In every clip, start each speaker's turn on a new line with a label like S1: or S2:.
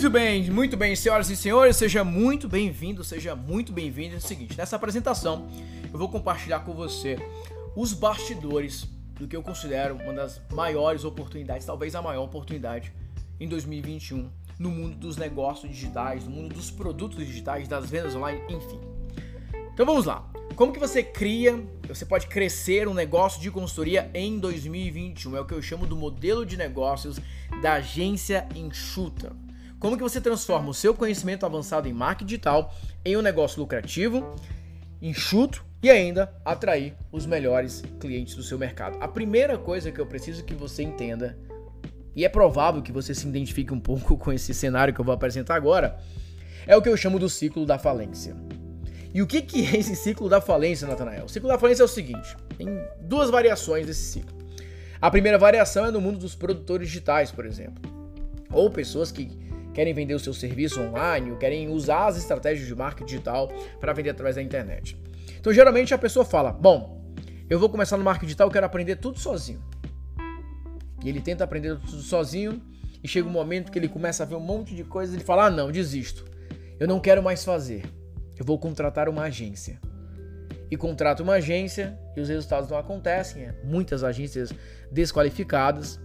S1: Muito bem, muito bem, senhoras e senhores, seja muito bem-vindo, seja muito bem-vindo. É o seguinte, nessa apresentação eu vou compartilhar com você os bastidores do que eu considero uma das maiores oportunidades, talvez a maior oportunidade em 2021 no mundo dos negócios digitais, no mundo dos produtos digitais, das vendas online, enfim. Então vamos lá. Como que você cria, você pode crescer um negócio de consultoria em 2021? É o que eu chamo do modelo de negócios da agência enxuta. Como que você transforma o seu conhecimento avançado em marketing digital em um negócio lucrativo, enxuto e ainda atrair os melhores clientes do seu mercado. A primeira coisa que eu preciso que você entenda, e é provável que você se identifique um pouco com esse cenário que eu vou apresentar agora, é o que eu chamo do ciclo da falência. E o que, que é esse ciclo da falência, Natanael? O ciclo da falência é o seguinte: tem duas variações desse ciclo. A primeira variação é no mundo dos produtores digitais, por exemplo, ou pessoas que querem vender o seu serviço online, querem usar as estratégias de marketing digital para vender através da internet. Então, geralmente a pessoa fala: Bom, eu vou começar no marketing digital, eu quero aprender tudo sozinho. E ele tenta aprender tudo sozinho, e chega um momento que ele começa a ver um monte de coisas e ele fala: Ah, não, desisto. Eu não quero mais fazer. Eu vou contratar uma agência. E contrata uma agência e os resultados não acontecem. É muitas agências desqualificadas.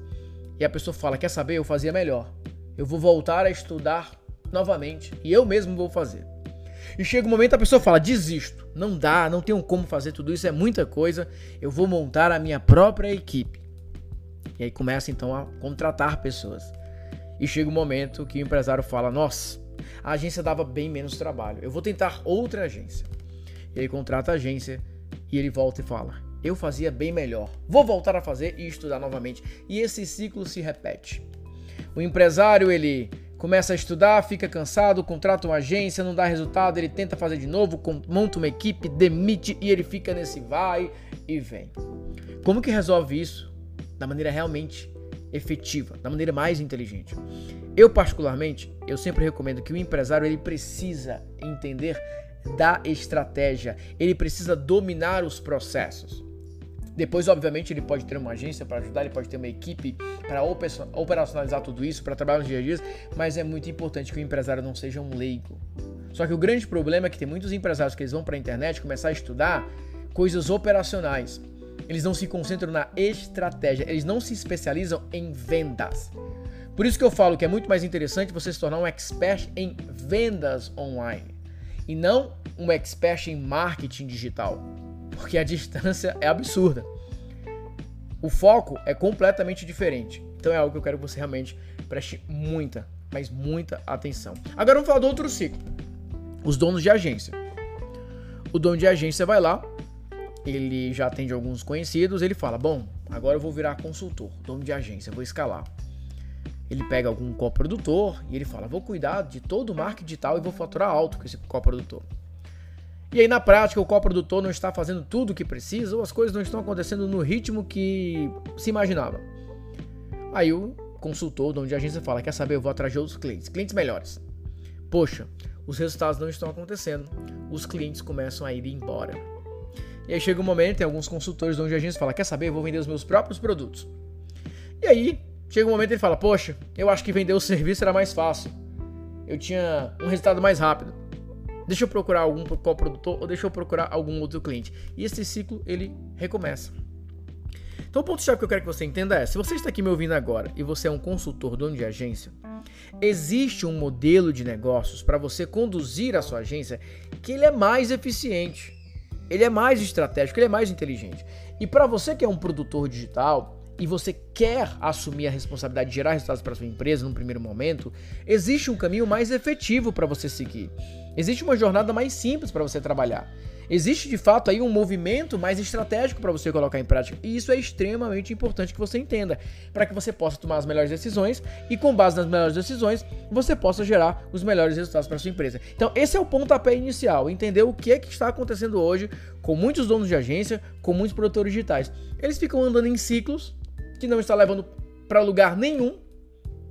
S1: E a pessoa fala: Quer saber? Eu fazia melhor eu vou voltar a estudar novamente e eu mesmo vou fazer. E chega um momento a pessoa fala: desisto, não dá, não tenho como fazer tudo isso, é muita coisa, eu vou montar a minha própria equipe. E aí começa então a contratar pessoas. E chega um momento que o empresário fala: nossa, a agência dava bem menos trabalho, eu vou tentar outra agência. E aí contrata a agência e ele volta e fala: eu fazia bem melhor, vou voltar a fazer e estudar novamente. E esse ciclo se repete. O empresário, ele começa a estudar, fica cansado, contrata uma agência, não dá resultado, ele tenta fazer de novo, monta uma equipe, demite e ele fica nesse vai e vem. Como que resolve isso da maneira realmente efetiva, da maneira mais inteligente? Eu particularmente, eu sempre recomendo que o empresário ele precisa entender da estratégia, ele precisa dominar os processos. Depois, obviamente, ele pode ter uma agência para ajudar, ele pode ter uma equipe para operacionalizar tudo isso, para trabalhar nos dia a dia, mas é muito importante que o empresário não seja um leigo. Só que o grande problema é que tem muitos empresários que eles vão para a internet começar a estudar coisas operacionais. Eles não se concentram na estratégia, eles não se especializam em vendas. Por isso que eu falo que é muito mais interessante você se tornar um expert em vendas online e não um expert em marketing digital porque a distância é absurda. O foco é completamente diferente. Então é algo que eu quero que você realmente preste muita, mas muita atenção. Agora vamos falar do outro ciclo. Os donos de agência. O dono de agência vai lá, ele já atende alguns conhecidos, ele fala: Bom, agora eu vou virar consultor, dono de agência, vou escalar. Ele pega algum coprodutor e ele fala: Vou cuidar de todo o marketing digital e vou faturar alto com esse coprodutor. E aí, na prática, o coprodutor não está fazendo tudo o que precisa ou as coisas não estão acontecendo no ritmo que se imaginava. Aí o consultor, dono de agência, fala: Quer saber? Eu vou atrás de outros clientes, clientes melhores. Poxa, os resultados não estão acontecendo. Os clientes começam a ir embora. E aí chega um momento, tem alguns consultores, dono de agência, fala: Quer saber? Eu vou vender os meus próprios produtos. E aí, chega um momento ele fala: Poxa, eu acho que vender o serviço era mais fácil. Eu tinha um resultado mais rápido. Deixa eu procurar algum coprodutor ou deixa eu procurar algum outro cliente. E esse ciclo ele recomeça. Então o ponto chave que eu quero que você entenda é: se você está aqui me ouvindo agora e você é um consultor dono de agência, existe um modelo de negócios para você conduzir a sua agência que ele é mais eficiente, ele é mais estratégico, ele é mais inteligente. E para você que é um produtor digital, e você quer assumir a responsabilidade de gerar resultados para sua empresa num primeiro momento, existe um caminho mais efetivo para você seguir. Existe uma jornada mais simples para você trabalhar. Existe de fato aí um movimento mais estratégico para você colocar em prática. E isso é extremamente importante que você entenda, para que você possa tomar as melhores decisões e com base nas melhores decisões, você possa gerar os melhores resultados para sua empresa. Então, esse é o pontapé inicial, entender o que é que está acontecendo hoje com muitos donos de agência, com muitos produtores digitais. Eles ficam andando em ciclos que não está levando para lugar nenhum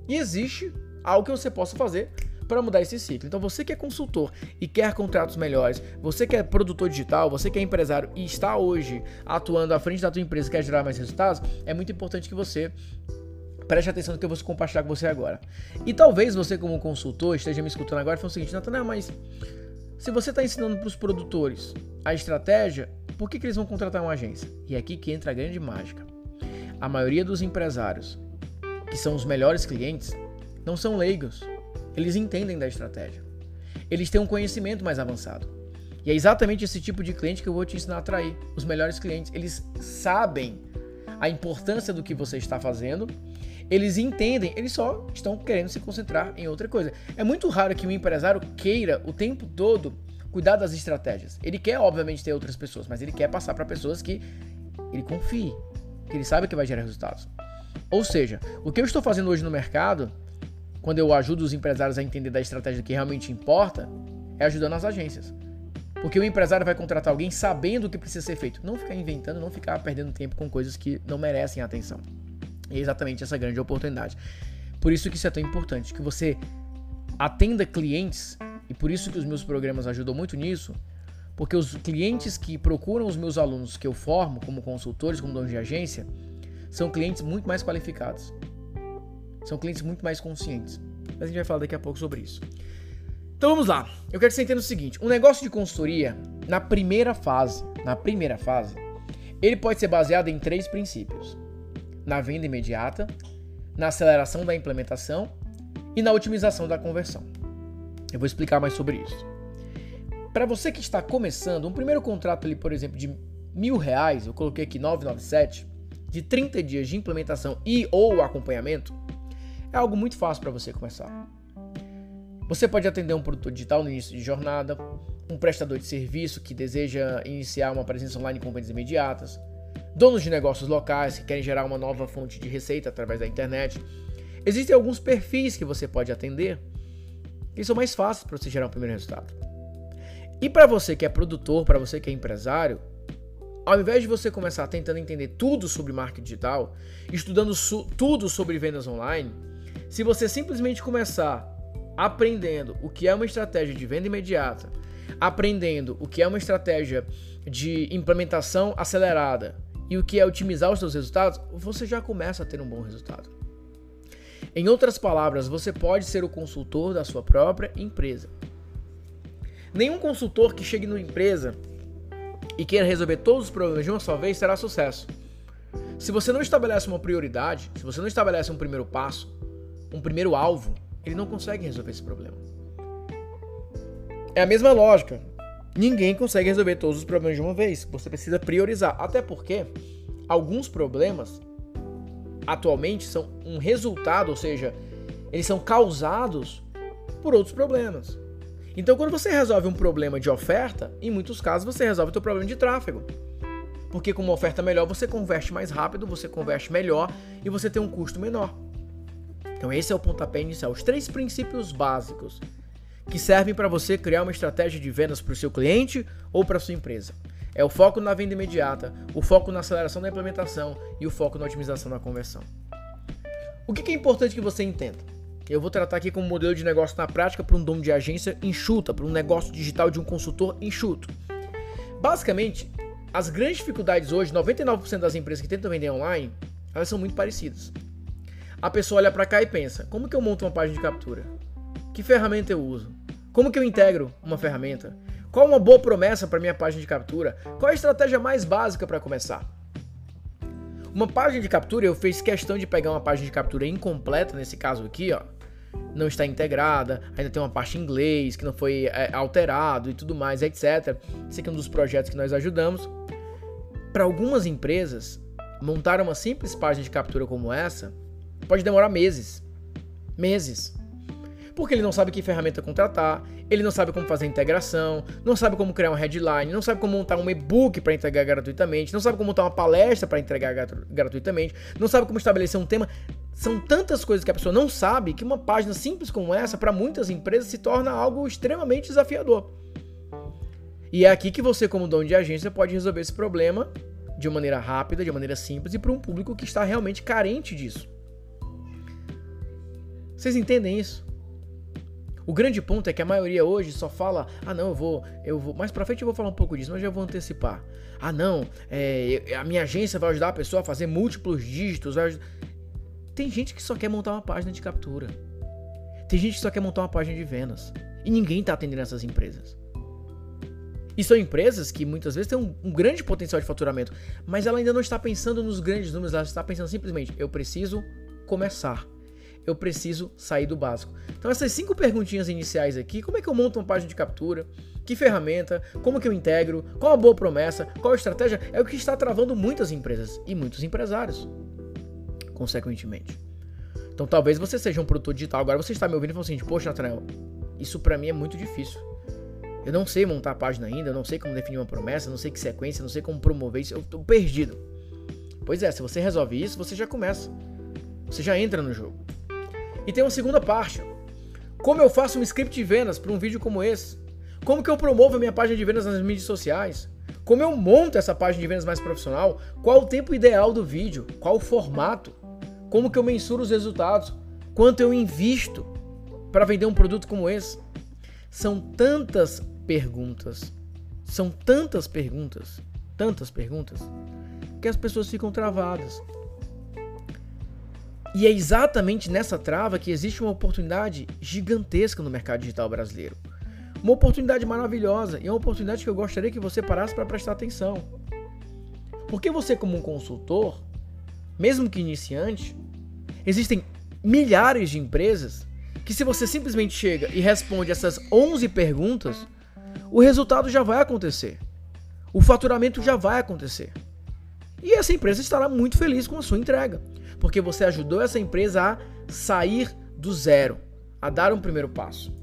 S1: e existe algo que você possa fazer para mudar esse ciclo. Então você que é consultor e quer contratos melhores, você que é produtor digital, você que é empresário e está hoje atuando à frente da tua empresa e quer gerar mais resultados, é muito importante que você Preste atenção no que eu vou compartilhar com você agora. E talvez você, como consultor, esteja me escutando agora e fale o seguinte: Natanael, mas se você está ensinando para os produtores a estratégia, por que, que eles vão contratar uma agência? E é aqui que entra a grande mágica. A maioria dos empresários, que são os melhores clientes, não são leigos. Eles entendem da estratégia. Eles têm um conhecimento mais avançado. E é exatamente esse tipo de cliente que eu vou te ensinar a atrair. Os melhores clientes, eles sabem a importância do que você está fazendo eles entendem, eles só estão querendo se concentrar em outra coisa. É muito raro que um empresário queira o tempo todo cuidar das estratégias. Ele quer, obviamente, ter outras pessoas, mas ele quer passar para pessoas que ele confie, que ele sabe que vai gerar resultados. Ou seja, o que eu estou fazendo hoje no mercado, quando eu ajudo os empresários a entender da estratégia que realmente importa, é ajudando as agências. Porque o empresário vai contratar alguém sabendo o que precisa ser feito. Não ficar inventando, não ficar perdendo tempo com coisas que não merecem atenção. E é exatamente essa grande oportunidade. Por isso que isso é tão importante, que você atenda clientes, e por isso que os meus programas ajudam muito nisso, porque os clientes que procuram os meus alunos que eu formo como consultores, como donos de agência, são clientes muito mais qualificados. São clientes muito mais conscientes. Mas a gente vai falar daqui a pouco sobre isso. Então vamos lá. Eu quero que você entenda o seguinte: um negócio de consultoria, na primeira fase, na primeira fase, ele pode ser baseado em três princípios na venda imediata, na aceleração da implementação e na otimização da conversão. Eu vou explicar mais sobre isso. Para você que está começando, um primeiro contrato ali, por exemplo, de mil reais, eu coloquei aqui 997, de 30 dias de implementação e ou acompanhamento, é algo muito fácil para você começar. Você pode atender um produtor digital no início de jornada, um prestador de serviço que deseja iniciar uma presença online com vendas imediatas, donos de negócios locais que querem gerar uma nova fonte de receita através da internet. Existem alguns perfis que você pode atender que são mais fáceis para você gerar um primeiro resultado. E para você que é produtor, para você que é empresário, ao invés de você começar tentando entender tudo sobre marketing digital, estudando tudo sobre vendas online, se você simplesmente começar aprendendo o que é uma estratégia de venda imediata, aprendendo o que é uma estratégia de implementação acelerada, e o que é otimizar os seus resultados, você já começa a ter um bom resultado. Em outras palavras, você pode ser o consultor da sua própria empresa. Nenhum consultor que chegue numa empresa e queira resolver todos os problemas de uma só vez será sucesso. Se você não estabelece uma prioridade, se você não estabelece um primeiro passo, um primeiro alvo, ele não consegue resolver esse problema. É a mesma lógica. Ninguém consegue resolver todos os problemas de uma vez. Você precisa priorizar. Até porque alguns problemas atualmente são um resultado, ou seja, eles são causados por outros problemas. Então, quando você resolve um problema de oferta, em muitos casos você resolve o seu problema de tráfego. Porque com uma oferta melhor você converte mais rápido, você converte melhor e você tem um custo menor. Então esse é o pontapé inicial, os três princípios básicos que servem para você criar uma estratégia de vendas para o seu cliente ou para sua empresa. É o foco na venda imediata, o foco na aceleração da implementação e o foco na otimização da conversão. O que é importante que você entenda? Eu vou tratar aqui como modelo de negócio na prática para um dono de agência enxuta, para um negócio digital de um consultor enxuto. Basicamente, as grandes dificuldades hoje, 99% das empresas que tentam vender online, elas são muito parecidas. A pessoa olha para cá e pensa: como que eu monto uma página de captura? Que ferramenta eu uso? Como que eu integro uma ferramenta? Qual uma boa promessa para minha página de captura? Qual a estratégia mais básica para começar? Uma página de captura, eu fiz questão de pegar uma página de captura incompleta, nesse caso aqui, ó. Não está integrada, ainda tem uma parte em inglês que não foi é, alterado e tudo mais, etc. Esse aqui é um dos projetos que nós ajudamos. Para algumas empresas, montar uma simples página de captura como essa pode demorar meses. Meses porque ele não sabe que ferramenta contratar, ele não sabe como fazer integração, não sabe como criar um headline, não sabe como montar um e-book para entregar gratuitamente, não sabe como montar uma palestra para entregar gratuitamente, não sabe como estabelecer um tema. São tantas coisas que a pessoa não sabe que uma página simples como essa, para muitas empresas, se torna algo extremamente desafiador. E é aqui que você, como dono de agência, pode resolver esse problema de uma maneira rápida, de uma maneira simples e para um público que está realmente carente disso. Vocês entendem isso? O grande ponto é que a maioria hoje só fala: ah, não, eu vou, eu vou. Mais pra frente eu vou falar um pouco disso, mas já vou antecipar. Ah, não, é, a minha agência vai ajudar a pessoa a fazer múltiplos dígitos. Tem gente que só quer montar uma página de captura. Tem gente que só quer montar uma página de vendas. E ninguém está atendendo essas empresas. E são empresas que muitas vezes têm um, um, grande potencial de faturamento, mas ela ainda não está pensando nos grandes números, ela está pensando simplesmente: eu preciso começar. Eu preciso sair do básico. Então, essas cinco perguntinhas iniciais aqui: como é que eu monto uma página de captura? Que ferramenta? Como que eu integro? Qual a boa promessa? Qual a estratégia? É o que está travando muitas empresas e muitos empresários, consequentemente. Então, talvez você seja um produtor digital. Agora você está me ouvindo e falando assim: poxa, Nathanael, isso para mim é muito difícil. Eu não sei montar a página ainda, eu não sei como definir uma promessa, não sei que sequência, não sei como promover isso, eu tô perdido. Pois é, se você resolve isso, você já começa. Você já entra no jogo. E tem uma segunda parte. Como eu faço um script de vendas para um vídeo como esse? Como que eu promovo a minha página de vendas nas mídias sociais? Como eu monto essa página de vendas mais profissional? Qual o tempo ideal do vídeo? Qual o formato? Como que eu mensuro os resultados? Quanto eu invisto para vender um produto como esse? São tantas perguntas. São tantas perguntas, tantas perguntas, que as pessoas ficam travadas. E é exatamente nessa trava que existe uma oportunidade gigantesca no mercado digital brasileiro. Uma oportunidade maravilhosa e é uma oportunidade que eu gostaria que você parasse para prestar atenção. Porque você, como um consultor, mesmo que iniciante, existem milhares de empresas que, se você simplesmente chega e responde essas 11 perguntas, o resultado já vai acontecer. O faturamento já vai acontecer. E essa empresa estará muito feliz com a sua entrega, porque você ajudou essa empresa a sair do zero, a dar um primeiro passo.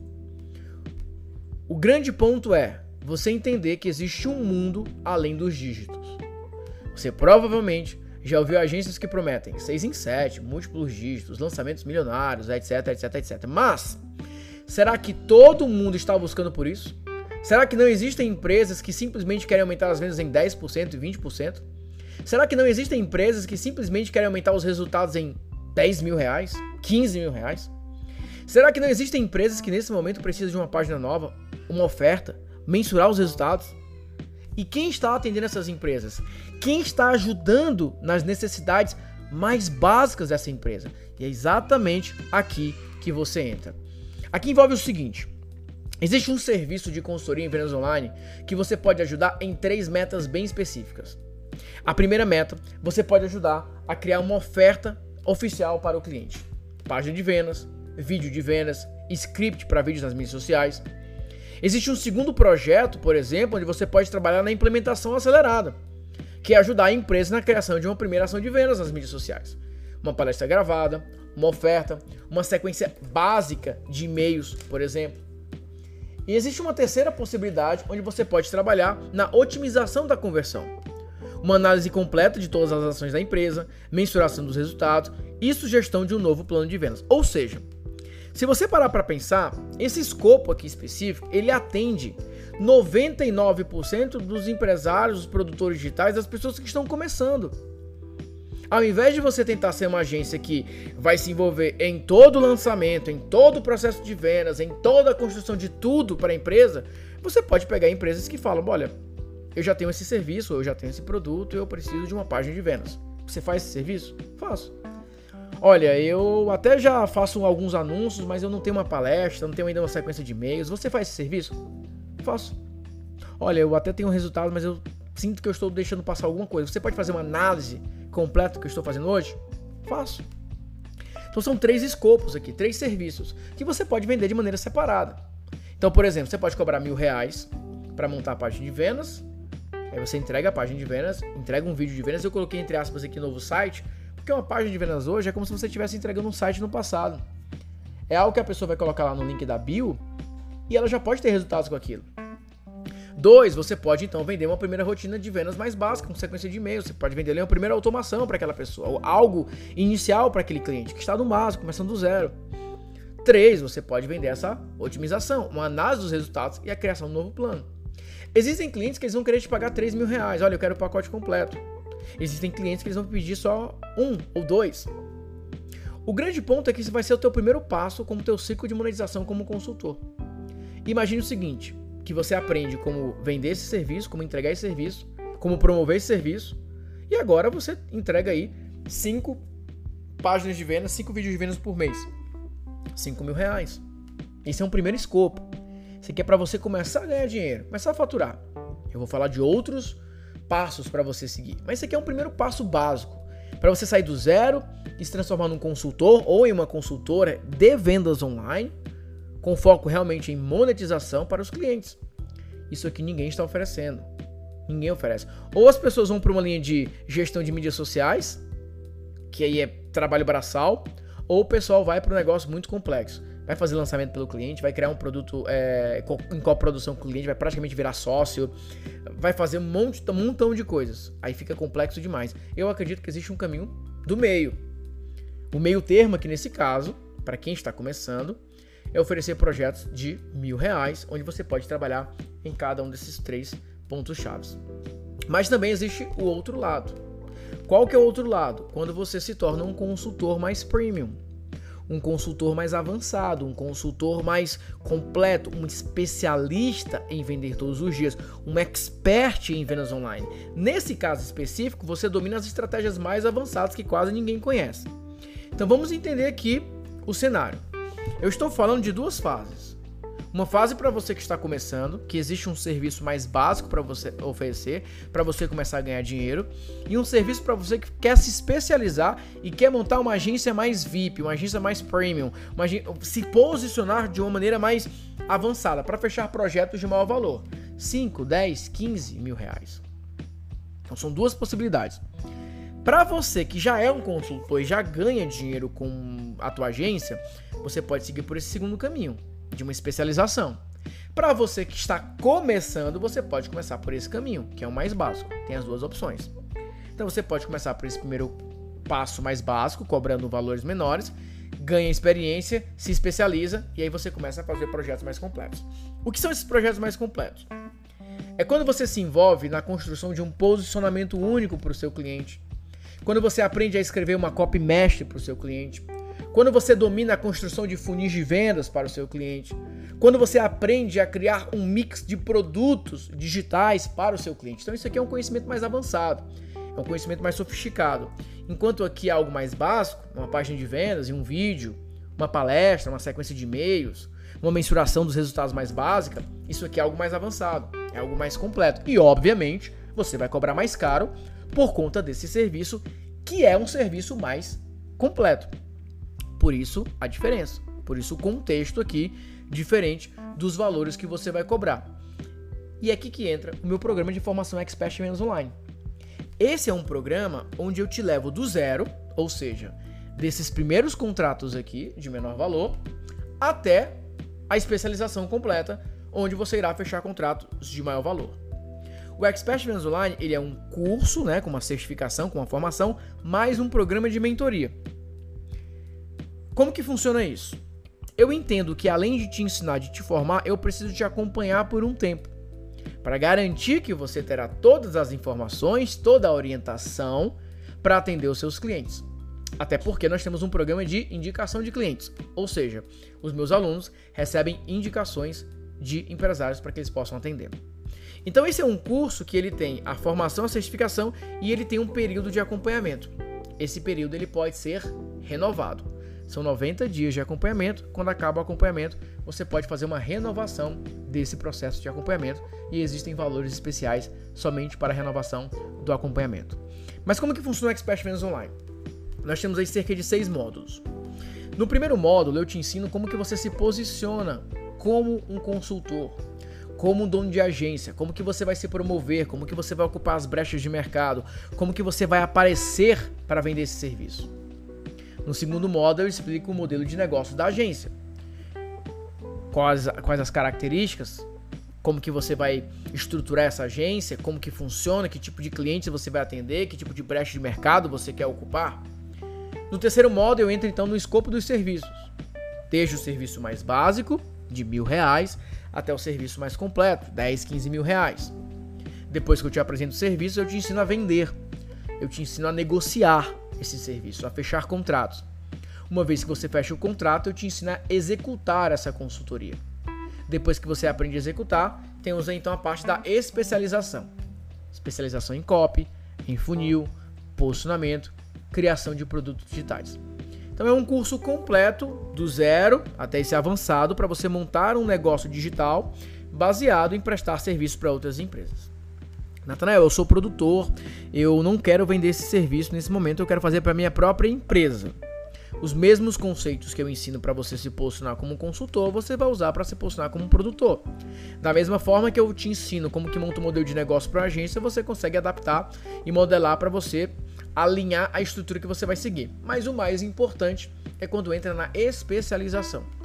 S1: O grande ponto é você entender que existe um mundo além dos dígitos. Você provavelmente já ouviu agências que prometem 6 em 7, múltiplos dígitos, lançamentos milionários, etc, etc, etc. Mas será que todo mundo está buscando por isso? Será que não existem empresas que simplesmente querem aumentar as vendas em 10% e 20%? Será que não existem empresas que simplesmente querem aumentar os resultados em 10 mil reais? 15 mil reais? Será que não existem empresas que nesse momento precisam de uma página nova, uma oferta, mensurar os resultados? E quem está atendendo essas empresas? Quem está ajudando nas necessidades mais básicas dessa empresa? E é exatamente aqui que você entra. Aqui envolve o seguinte: Existe um serviço de consultoria em vendas online que você pode ajudar em três metas bem específicas. A primeira meta, você pode ajudar a criar uma oferta oficial para o cliente. Página de vendas, vídeo de vendas, script para vídeos nas mídias sociais. Existe um segundo projeto, por exemplo, onde você pode trabalhar na implementação acelerada, que é ajudar a empresa na criação de uma primeira ação de vendas nas mídias sociais. Uma palestra gravada, uma oferta, uma sequência básica de e-mails, por exemplo. E existe uma terceira possibilidade onde você pode trabalhar na otimização da conversão. Uma análise completa de todas as ações da empresa, mensuração dos resultados e sugestão de um novo plano de vendas. Ou seja, se você parar para pensar, esse escopo aqui específico, ele atende 99% dos empresários, dos produtores digitais, das pessoas que estão começando. Ao invés de você tentar ser uma agência que vai se envolver em todo o lançamento, em todo o processo de vendas, em toda a construção de tudo para a empresa, você pode pegar empresas que falam: olha, eu já tenho esse serviço, eu já tenho esse produto, eu preciso de uma página de vendas. Você faz esse serviço? Faço. Olha, eu até já faço alguns anúncios, mas eu não tenho uma palestra, não tenho ainda uma sequência de e-mails. Você faz esse serviço? Faço. Olha, eu até tenho um resultado, mas eu sinto que eu estou deixando passar alguma coisa. Você pode fazer uma análise completo que eu estou fazendo hoje? Faço. Então são três escopos aqui, três serviços que você pode vender de maneira separada. Então, por exemplo, você pode cobrar mil reais para montar a página de vendas. Aí você entrega a página de vendas, entrega um vídeo de vendas. Eu coloquei entre aspas aqui novo site, porque uma página de vendas hoje é como se você estivesse entregando um site no passado. É algo que a pessoa vai colocar lá no link da bio e ela já pode ter resultados com aquilo. Dois, você pode então vender uma primeira rotina de vendas mais básica, com sequência de e-mails. Você pode vender uma primeira automação para aquela pessoa, algo inicial para aquele cliente que está no básico, começando do zero. Três, você pode vender essa otimização, uma análise dos resultados e a criação de um novo plano. Existem clientes que eles vão querer te pagar 3 mil reais. Olha, eu quero o pacote completo. Existem clientes que eles vão pedir só um ou dois. O grande ponto é que isso vai ser o teu primeiro passo como teu ciclo de monetização como consultor. Imagine o seguinte: que você aprende como vender esse serviço, como entregar esse serviço, como promover esse serviço. E agora você entrega aí cinco páginas de vendas, 5 vídeos de vendas por mês. 5 mil reais. Esse é um primeiro escopo. Isso aqui é para você começar a ganhar dinheiro, começar a faturar. Eu vou falar de outros passos para você seguir. Mas esse aqui é um primeiro passo básico para você sair do zero e se transformar num consultor ou em uma consultora de vendas online, com foco realmente em monetização para os clientes. Isso aqui ninguém está oferecendo. Ninguém oferece. Ou as pessoas vão para uma linha de gestão de mídias sociais, que aí é trabalho braçal, ou o pessoal vai para um negócio muito complexo. Vai fazer lançamento pelo cliente, vai criar um produto é, em coprodução com o cliente, vai praticamente virar sócio, vai fazer um, monte, um montão de coisas. Aí fica complexo demais. Eu acredito que existe um caminho do meio. O meio termo aqui nesse caso, para quem está começando, é oferecer projetos de mil reais, onde você pode trabalhar em cada um desses três pontos chaves. Mas também existe o outro lado. Qual que é o outro lado? Quando você se torna um consultor mais premium, um consultor mais avançado, um consultor mais completo, um especialista em vender todos os dias, um expert em vendas online. Nesse caso específico, você domina as estratégias mais avançadas que quase ninguém conhece. Então vamos entender aqui o cenário. Eu estou falando de duas fases. Uma fase para você que está começando, que existe um serviço mais básico para você oferecer, para você começar a ganhar dinheiro, e um serviço para você que quer se especializar e quer montar uma agência mais VIP, uma agência mais premium, uma, se posicionar de uma maneira mais avançada para fechar projetos de maior valor, 5, 10, 15 mil reais. Então são duas possibilidades. Para você que já é um consultor e já ganha dinheiro com a tua agência, você pode seguir por esse segundo caminho de uma especialização. Para você que está começando, você pode começar por esse caminho, que é o mais básico. Tem as duas opções. Então você pode começar por esse primeiro passo mais básico, cobrando valores menores, ganha experiência, se especializa e aí você começa a fazer projetos mais completos. O que são esses projetos mais completos? É quando você se envolve na construção de um posicionamento único para o seu cliente. Quando você aprende a escrever uma copy mestre para o seu cliente. Quando você domina a construção de funis de vendas para o seu cliente, quando você aprende a criar um mix de produtos digitais para o seu cliente. Então isso aqui é um conhecimento mais avançado, é um conhecimento mais sofisticado. Enquanto aqui é algo mais básico, uma página de vendas e um vídeo, uma palestra, uma sequência de e-mails, uma mensuração dos resultados mais básica, isso aqui é algo mais avançado, é algo mais completo. E obviamente, você vai cobrar mais caro por conta desse serviço, que é um serviço mais completo. Por isso a diferença. Por isso o contexto aqui diferente dos valores que você vai cobrar. E é aqui que entra o meu programa de formação Expert Menos Online. Esse é um programa onde eu te levo do zero, ou seja, desses primeiros contratos aqui de menor valor, até a especialização completa, onde você irá fechar contratos de maior valor. O Expert Menos Online ele é um curso, né, com uma certificação, com uma formação, mais um programa de mentoria. Como que funciona isso? Eu entendo que além de te ensinar, de te formar, eu preciso te acompanhar por um tempo. Para garantir que você terá todas as informações, toda a orientação para atender os seus clientes. Até porque nós temos um programa de indicação de clientes, ou seja, os meus alunos recebem indicações de empresários para que eles possam atender. Então esse é um curso que ele tem a formação, a certificação e ele tem um período de acompanhamento. Esse período ele pode ser renovado. São 90 dias de acompanhamento. Quando acaba o acompanhamento, você pode fazer uma renovação desse processo de acompanhamento e existem valores especiais somente para a renovação do acompanhamento. Mas como que funciona o Expert Vendas Online? Nós temos aí cerca de seis módulos. No primeiro módulo, eu te ensino como que você se posiciona como um consultor, como um dono de agência, como que você vai se promover, como que você vai ocupar as brechas de mercado, como que você vai aparecer para vender esse serviço. No segundo módulo, eu explico o modelo de negócio da agência. Quais, quais as características, como que você vai estruturar essa agência, como que funciona, que tipo de clientes você vai atender, que tipo de brecha de mercado você quer ocupar. No terceiro módulo, eu entro então no escopo dos serviços. Desde o serviço mais básico, de mil reais, até o serviço mais completo, 10, 15 mil reais. Depois que eu te apresento o serviço, eu te ensino a vender. Eu te ensino a negociar esse serviço, a fechar contratos. Uma vez que você fecha o contrato, eu te ensino a executar essa consultoria. Depois que você aprende a executar, temos então a parte da especialização. Especialização em copy, em funil, posicionamento, criação de produtos digitais. Então é um curso completo, do zero até esse avançado, para você montar um negócio digital baseado em prestar serviço para outras empresas. Natanael, eu sou produtor, eu não quero vender esse serviço nesse momento, eu quero fazer para minha própria empresa. Os mesmos conceitos que eu ensino para você se posicionar como consultor, você vai usar para se posicionar como produtor. Da mesma forma que eu te ensino como que monta um modelo de negócio para agência, você consegue adaptar e modelar para você alinhar a estrutura que você vai seguir. Mas o mais importante é quando entra na especialização.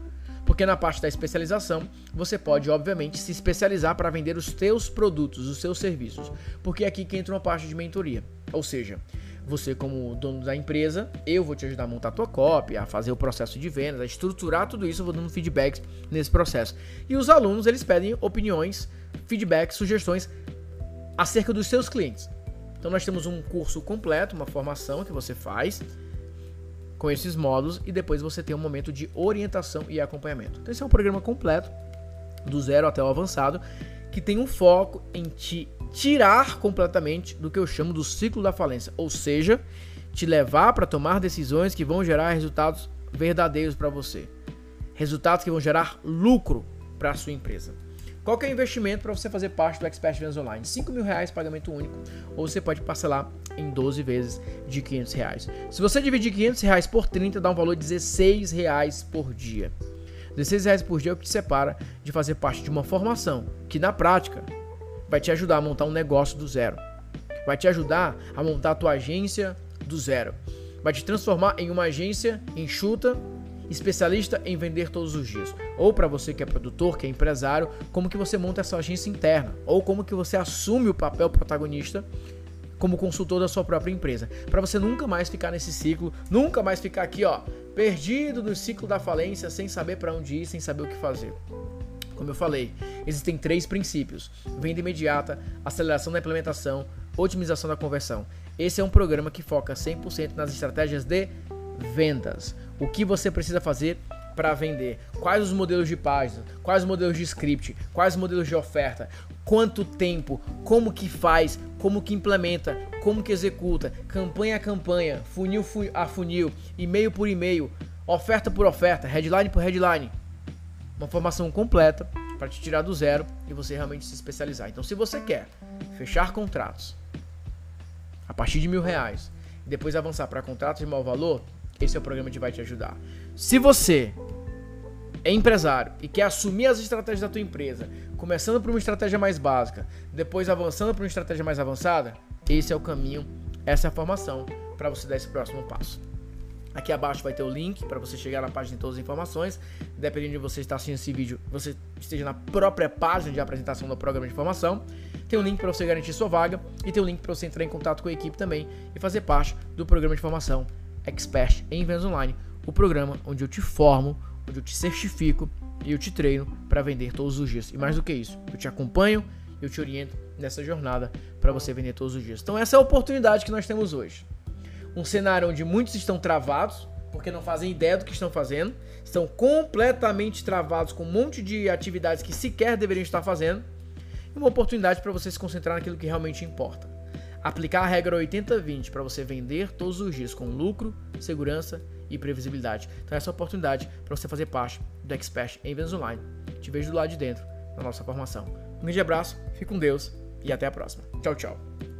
S1: Porque na parte da especialização, você pode, obviamente, se especializar para vender os teus produtos, os seus serviços. Porque é aqui que entra uma parte de mentoria. Ou seja, você como dono da empresa, eu vou te ajudar a montar a tua cópia, a fazer o processo de vendas, a estruturar tudo isso, eu vou dando feedbacks nesse processo. E os alunos, eles pedem opiniões, feedbacks, sugestões acerca dos seus clientes. Então nós temos um curso completo, uma formação que você faz com esses módulos e depois você tem um momento de orientação e acompanhamento. Então esse é um programa completo, do zero até o avançado, que tem um foco em te tirar completamente do que eu chamo do ciclo da falência, ou seja, te levar para tomar decisões que vão gerar resultados verdadeiros para você, resultados que vão gerar lucro para a sua empresa. Qual é o investimento para você fazer parte do Expert Vendas Online? 5 mil reais, pagamento único, ou você pode parcelar em 12 vezes de 500 reais. Se você dividir 500 reais por 30, dá um valor de 16 reais por dia. 16 reais por dia é o que te separa de fazer parte de uma formação que na prática vai te ajudar a montar um negócio do zero. Vai te ajudar a montar a tua agência do zero. Vai te transformar em uma agência enxuta, especialista em vender todos os dias. Ou para você que é produtor, que é empresário, como que você monta essa agência interna, ou como que você assume o papel protagonista como consultor da sua própria empresa, para você nunca mais ficar nesse ciclo, nunca mais ficar aqui, ó, perdido no ciclo da falência, sem saber para onde ir, sem saber o que fazer. Como eu falei, existem três princípios: venda imediata, aceleração da implementação, otimização da conversão. Esse é um programa que foca 100% nas estratégias de vendas. O que você precisa fazer para vender? Quais os modelos de página? Quais os modelos de script? Quais os modelos de oferta? Quanto tempo? Como que faz? Como que implementa? Como que executa? Campanha a campanha, funil a funil, e-mail por e-mail, oferta por oferta, headline por headline uma formação completa para te tirar do zero e você realmente se especializar. Então, se você quer fechar contratos a partir de mil reais e depois avançar para contratos de maior valor, esse é o programa que vai te ajudar. Se você é empresário e quer assumir as estratégias da tua empresa, começando por uma estratégia mais básica, depois avançando para uma estratégia mais avançada, esse é o caminho, essa é a formação para você dar esse próximo passo. Aqui abaixo vai ter o link para você chegar na página de todas as informações. Dependendo de você estar assistindo esse vídeo, você esteja na própria página de apresentação do programa de formação. Tem um link para você garantir sua vaga e tem um link para você entrar em contato com a equipe também e fazer parte do programa de formação Expert em Vendas Online, o programa onde eu te formo, onde eu te certifico e eu te treino para vender todos os dias. E mais do que isso, eu te acompanho, eu te oriento nessa jornada para você vender todos os dias. Então essa é a oportunidade que nós temos hoje um cenário onde muitos estão travados, porque não fazem ideia do que estão fazendo, estão completamente travados com um monte de atividades que sequer deveriam estar fazendo, e uma oportunidade para você se concentrar naquilo que realmente importa. Aplicar a regra 80-20 para você vender todos os dias com lucro, segurança e previsibilidade. Então essa é a oportunidade para você fazer parte do Expert em Vendas Online. Te vejo do lado de dentro na nossa formação. Um grande abraço, fique com Deus e até a próxima. Tchau, tchau.